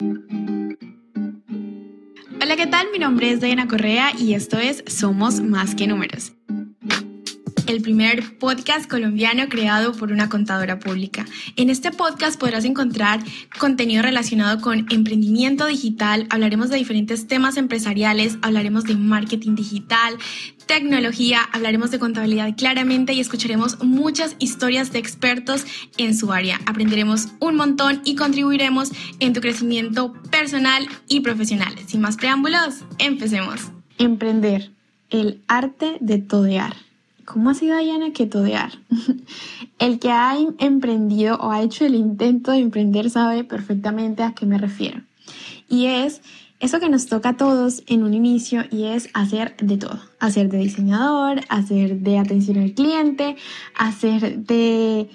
Hola, ¿qué tal? Mi nombre es Diana Correa y esto es Somos Más que Números el primer podcast colombiano creado por una contadora pública. En este podcast podrás encontrar contenido relacionado con emprendimiento digital, hablaremos de diferentes temas empresariales, hablaremos de marketing digital, tecnología, hablaremos de contabilidad claramente y escucharemos muchas historias de expertos en su área. Aprenderemos un montón y contribuiremos en tu crecimiento personal y profesional. Sin más preámbulos, empecemos. Emprender, el arte de todear. ¿Cómo ha sido Diana que todear? el que ha emprendido o ha hecho el intento de emprender sabe perfectamente a qué me refiero. Y es eso que nos toca a todos en un inicio y es hacer de todo. Hacer de diseñador, hacer de atención al cliente, hacer de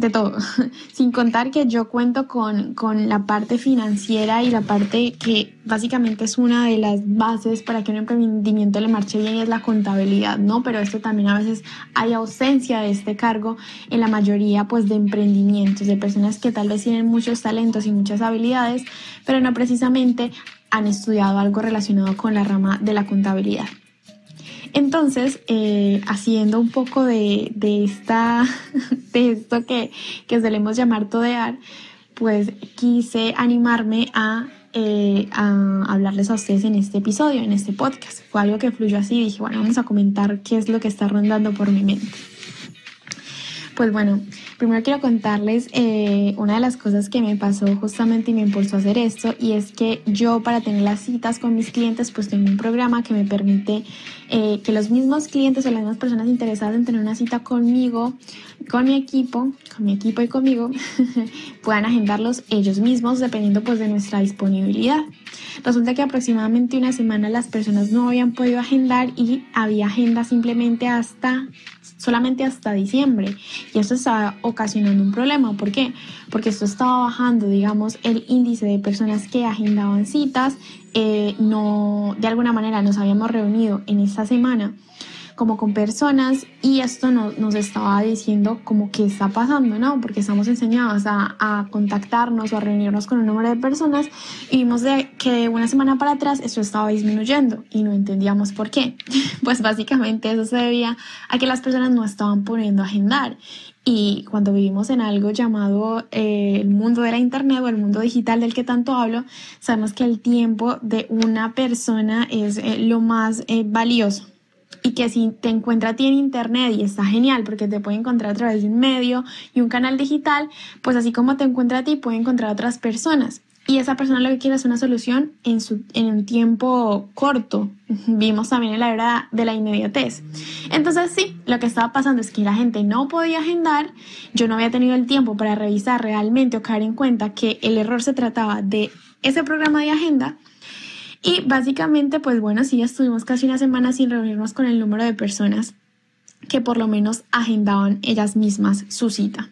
de todo, sin contar que yo cuento con, con, la parte financiera y la parte que básicamente es una de las bases para que un emprendimiento le marche bien y es la contabilidad, ¿no? Pero esto también a veces hay ausencia de este cargo en la mayoría pues de emprendimientos, de personas que tal vez tienen muchos talentos y muchas habilidades, pero no precisamente han estudiado algo relacionado con la rama de la contabilidad. Entonces, eh, haciendo un poco de, esta, de esto que, que solemos llamar todear, pues quise animarme a, eh, a hablarles a ustedes en este episodio, en este podcast. Fue algo que fluyó así dije, bueno, vamos a comentar qué es lo que está rondando por mi mente. Pues bueno, primero quiero contarles eh, una de las cosas que me pasó justamente y me impulsó a hacer esto y es que yo para tener las citas con mis clientes pues tengo un programa que me permite eh, que los mismos clientes o las mismas personas interesadas en tener una cita conmigo, con mi equipo, con mi equipo y conmigo, puedan agendarlos ellos mismos dependiendo pues de nuestra disponibilidad. Resulta que aproximadamente una semana las personas no habían podido agendar y había agenda simplemente hasta solamente hasta diciembre. Y esto está ocasionando un problema. ¿Por qué? Porque esto estaba bajando, digamos, el índice de personas que agendaban citas. Eh, no, de alguna manera nos habíamos reunido en esta semana como con personas y esto nos estaba diciendo como que está pasando, ¿no? Porque estamos enseñados a, a, contactarnos o a reunirnos con un número de personas y vimos de que de una semana para atrás esto estaba disminuyendo y no entendíamos por qué. Pues básicamente eso se debía a que las personas no estaban poniendo a agendar y cuando vivimos en algo llamado eh, el mundo de la Internet o el mundo digital del que tanto hablo, sabemos que el tiempo de una persona es eh, lo más eh, valioso y que si te encuentra a ti en internet y está genial porque te puede encontrar a través de un medio y un canal digital, pues así como te encuentra a ti, puede encontrar a otras personas. Y esa persona lo que quiere es una solución en, su, en un tiempo corto. Vimos también en la era de la inmediatez. Entonces sí, lo que estaba pasando es que la gente no podía agendar, yo no había tenido el tiempo para revisar realmente o caer en cuenta que el error se trataba de ese programa de agenda y básicamente, pues bueno, sí, estuvimos casi una semana sin reunirnos con el número de personas que por lo menos agendaban ellas mismas su cita.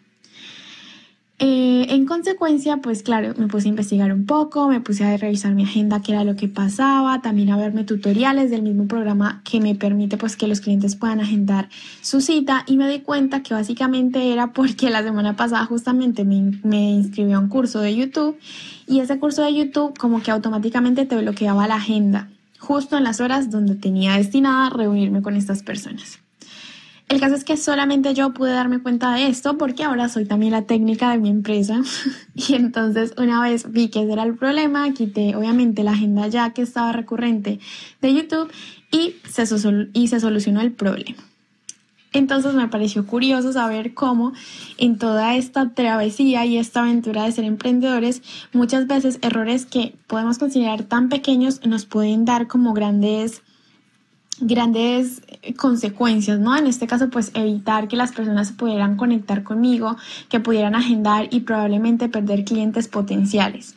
Eh, en consecuencia, pues claro, me puse a investigar un poco, me puse a revisar mi agenda, qué era lo que pasaba, también a verme tutoriales del mismo programa que me permite pues que los clientes puedan agendar su cita y me di cuenta que básicamente era porque la semana pasada justamente me, me inscribí a un curso de YouTube y ese curso de YouTube como que automáticamente te bloqueaba la agenda justo en las horas donde tenía destinada reunirme con estas personas. El caso es que solamente yo pude darme cuenta de esto porque ahora soy también la técnica de mi empresa y entonces una vez vi que ese era el problema, quité obviamente la agenda ya que estaba recurrente de YouTube y se, y se solucionó el problema. Entonces me pareció curioso saber cómo en toda esta travesía y esta aventura de ser emprendedores, muchas veces errores que podemos considerar tan pequeños nos pueden dar como grandes grandes consecuencias, ¿no? En este caso, pues evitar que las personas pudieran conectar conmigo, que pudieran agendar y probablemente perder clientes potenciales.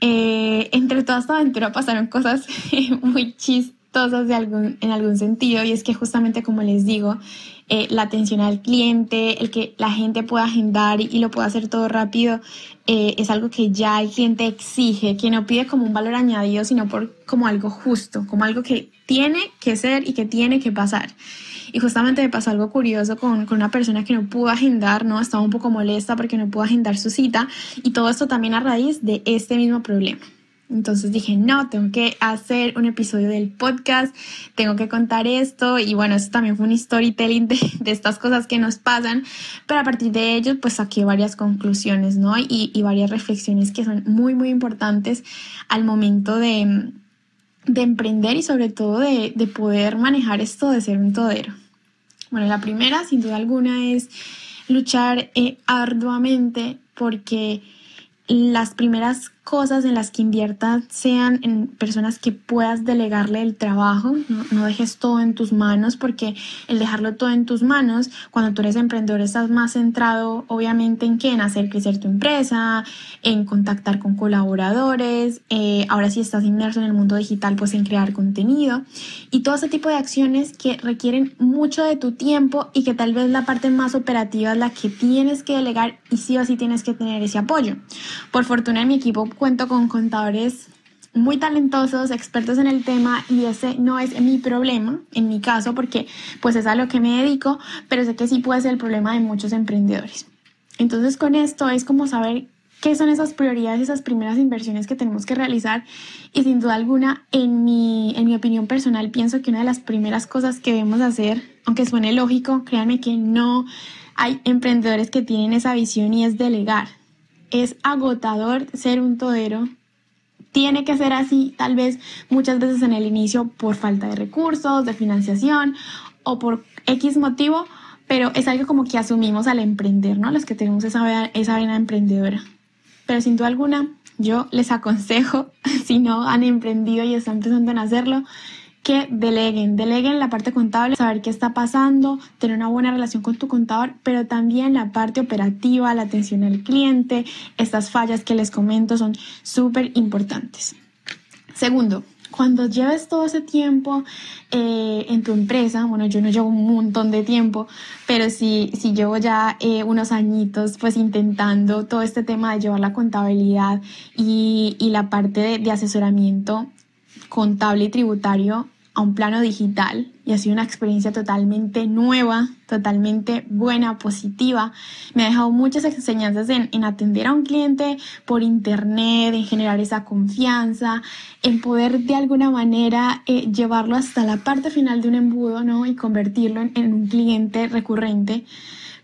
Eh, entre toda esta aventura pasaron cosas muy chistosas chistosas de algún, en algún sentido y es que justamente como les digo, eh, la atención al cliente, el que la gente pueda agendar y, lo pueda hacer todo rápido, eh, es algo que ya el cliente exige, que no pide como un valor añadido, sino por como algo justo, como algo que tiene que ser y que tiene que pasar. Y justamente me pasó algo curioso con, con, una persona que no pudo agendar, ¿no? Estaba un poco molesta porque no pudo agendar su cita y todo esto también a raíz de este mismo problema. Entonces dije, no, tengo que hacer un episodio del podcast, tengo que contar esto y bueno, eso también fue un storytelling de, estas cosas que nos pasan, pero a partir de ello pues saqué varias conclusiones, ¿no? Y, y varias reflexiones que son muy, muy importantes al momento de, de emprender y sobre todo de, de poder manejar esto de ser un todero. Bueno, la primera, sin duda alguna, es luchar eh, arduamente porque las primeras cosas en las que inviertas sean en personas que puedas delegarle el trabajo, no, dejes todo en tus manos porque el dejarlo todo en tus manos, cuando tú eres emprendedor estás más centrado obviamente en qué, en hacer crecer tu empresa, en contactar con colaboradores, eh, ahora si estás inmerso en el mundo digital pues en crear contenido y todo ese tipo de acciones que requieren mucho de tu tiempo y que tal vez la parte más operativa es la que tienes que delegar y sí o sí tienes que tener ese apoyo. Por fortuna en mi equipo cuento con contadores muy talentosos, expertos en el tema y ese no es mi problema, en mi caso, porque pues es a lo que me dedico, pero sé que sí puede ser el problema de muchos emprendedores. Entonces con esto es como saber qué son esas prioridades, esas primeras inversiones que tenemos que realizar y sin duda alguna, en mi, en mi opinión personal, pienso que una de las primeras cosas que debemos hacer, aunque suene lógico, créanme que no hay emprendedores que tienen esa visión y es delegar es agotador ser un todero. Tiene que ser así, tal vez muchas veces en el inicio por falta de recursos, de financiación o por X motivo, pero es algo como que asumimos al emprender, ¿no? Los que tenemos esa, esa vena emprendedora. Pero sin duda alguna, yo les aconsejo, si no han emprendido y están pensando en hacerlo, que deleguen, deleguen la parte contable, saber qué está pasando, tener una buena relación con tu contador, pero también la parte operativa, la atención al cliente, estas fallas que les comento son súper importantes. Segundo, cuando lleves todo ese tiempo eh, en tu empresa, bueno, yo no llevo un montón de tiempo, pero sí, sí llevo ya eh, unos añitos pues intentando todo este tema de llevar la contabilidad y, y la parte de, de asesoramiento contable y tributario a un plano digital y ha sido una experiencia totalmente nueva, totalmente buena, positiva. Me ha dejado muchas enseñanzas en, en, atender a un cliente por internet, en generar esa confianza, en poder de alguna manera eh, llevarlo hasta la parte final de un embudo ¿no? y convertirlo en, en un cliente recurrente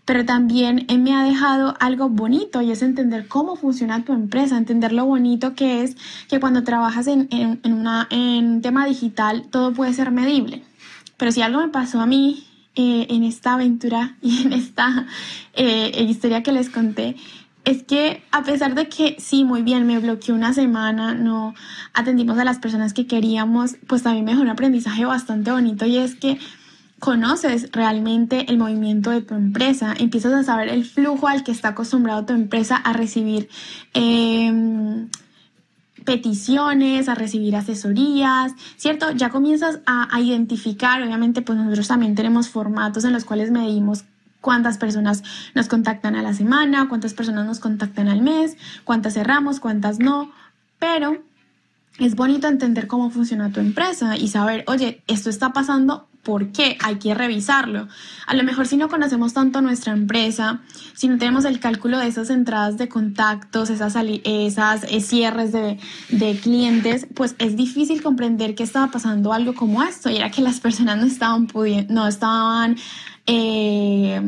pero también me ha dejado algo bonito y es entender cómo funciona tu empresa, entender lo bonito que es que cuando trabajas en, en, una, en un tema digital todo puede ser medible. Pero si algo me pasó a mí eh, en esta aventura y en esta eh, historia que les conté, es que a pesar de que sí, muy bien, me bloqueó una semana, no atendimos a las personas que queríamos, pues también me dejó un aprendizaje bastante bonito y es que conoces realmente el movimiento de tu empresa, empiezas a saber el flujo al que está acostumbrado tu empresa a recibir em, peticiones, a recibir asesorías, ¿cierto? Ya comienzas a, a, identificar, obviamente pues nosotros también tenemos formatos en los cuales medimos cuántas personas nos contactan a la semana, cuántas personas nos contactan al mes, cuántas cerramos, cuántas no, pero es bonito entender cómo funciona tu empresa y saber, oye, esto está pasando por qué, hay que revisarlo. A lo mejor si no conocemos tanto nuestra empresa, si no tenemos el cálculo de esas entradas de contactos, esas, esas eh, cierres de, de, clientes, pues es difícil comprender que estaba pasando algo como esto y era que las personas no estaban pudiendo, no estaban eh,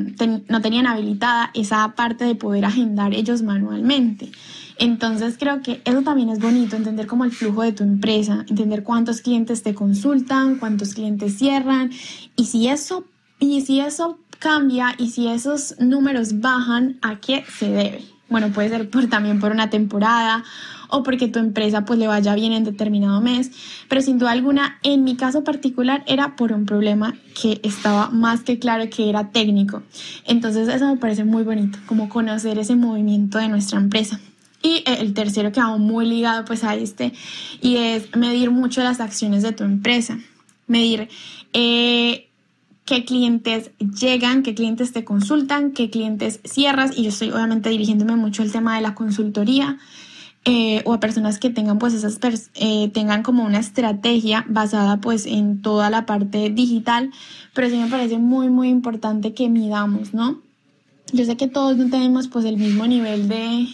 no tenían habilitada esa parte de poder agendar ellos manualmente. Entonces creo que eso también es bonito, entender como el flujo de tu empresa, entender cuántos clientes te consultan, cuántos clientes cierran y si eso, y si eso cambia y si esos números bajan, ¿a qué se debe? Bueno, puede ser por, también por una temporada o porque tu empresa pues le vaya bien en determinado mes, pero sin duda alguna en mi caso particular era por un problema que estaba más que claro que era técnico. Entonces eso me parece muy bonito, como conocer ese movimiento de nuestra empresa. Y el tercero que va muy ligado pues a este y es medir mucho las acciones de tu empresa. medir eh, qué clientes llegan, qué clientes te consultan, qué clientes cierras. Y yo estoy obviamente dirigiéndome mucho al tema de la consultoría. Eh, o a personas que tengan pues esas eh, tengan como una estrategia basada pues en toda la parte digital pero sí me parece muy muy importante que midamos no yo sé que todos no tenemos pues el mismo nivel de,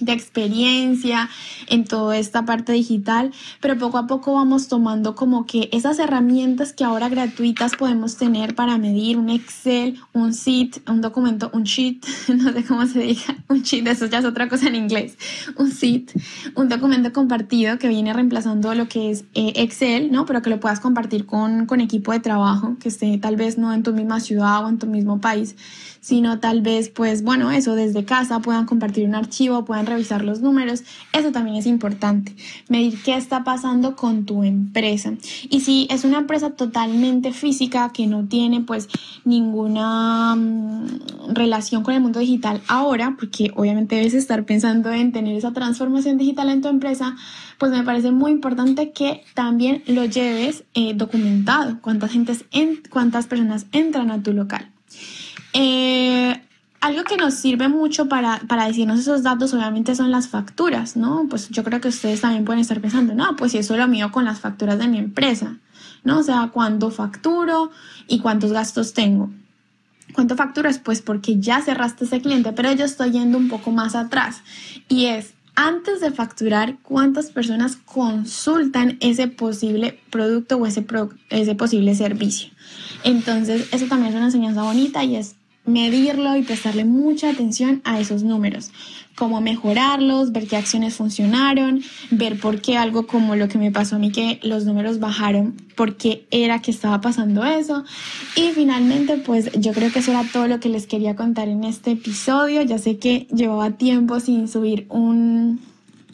de experiencia en toda esta parte digital, pero poco a poco vamos tomando como que esas herramientas que ahora gratuitas podemos tener para medir un Excel, un sheet, un documento, un sheet, no sé cómo se diga, un sheet, eso ya es otra cosa en inglés, un sheet, un documento compartido que viene reemplazando lo que es eh, Excel, ¿no? Pero que lo puedas compartir con, con equipo de trabajo que esté tal vez no en tu misma ciudad o en tu mismo país, sino tal vez pues bueno, eso desde casa puedan compartir un archivo, puedan revisar los números, eso también es importante, medir qué está pasando con tu empresa. Y si es una empresa totalmente física que no tiene pues ninguna mm, relación con el mundo digital ahora, porque obviamente debes estar pensando en tener esa transformación digital en tu empresa, pues me parece muy importante que también lo lleves eh, documentado, cuántas, gentes en, cuántas personas entran a tu local. Eh, algo que nos sirve mucho para, para, decirnos esos datos obviamente son las facturas, ¿no? Pues yo creo que ustedes también pueden estar pensando, no, pues si eso lo mío con las facturas de mi empresa, ¿no? O sea, cuánto facturo y cuántos gastos tengo. ¿Cuánto facturas? Pues porque ya cerraste ese cliente, pero yo estoy yendo un poco más atrás y es antes de facturar cuántas personas consultan ese posible producto o ese, ese posible servicio. Entonces, eso también es una enseñanza bonita y es medirlo y prestarle mucha atención a esos números, cómo mejorarlos, ver qué acciones funcionaron, ver por qué algo como lo que me pasó a mí que los números bajaron, por qué era que estaba pasando eso. Y finalmente, pues yo creo que eso era todo lo que les quería contar en este episodio. Ya sé que llevaba tiempo sin subir un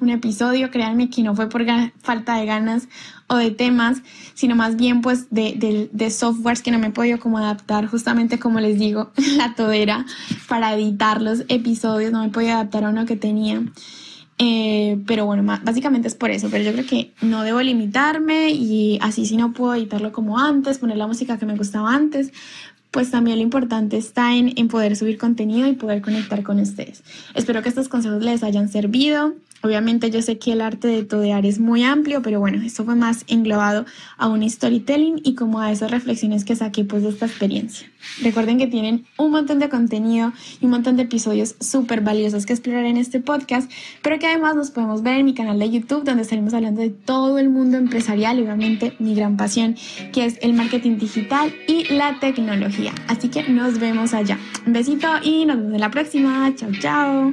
un episodio, créanme que no fue por falta de ganas o de temas, sino más bien pues de, de, softwares que no me he podido como adaptar, justamente como les digo, la todera para editar los episodios, no me podido adaptar a uno que tenía. Eh, pero bueno, básicamente es por eso, pero yo creo que no debo limitarme y así si no puedo editarlo como antes, poner la música que me gustaba antes, pues también lo importante está en, en poder subir contenido y poder conectar con ustedes. Espero que estos consejos les hayan servido. Obviamente yo sé que el arte de todear es muy amplio, pero bueno, esto fue más englobado a un storytelling y como a esas reflexiones que saqué pues de esta experiencia. Recuerden que tienen un montón de contenido y un montón de episodios súper valiosos que explorar en este podcast, pero que además nos podemos ver en mi canal de YouTube donde estaremos hablando de todo el mundo empresarial y obviamente mi gran pasión que es el marketing digital y la tecnología. Así que nos vemos allá. Un besito y nos vemos en la próxima. Chao, chao.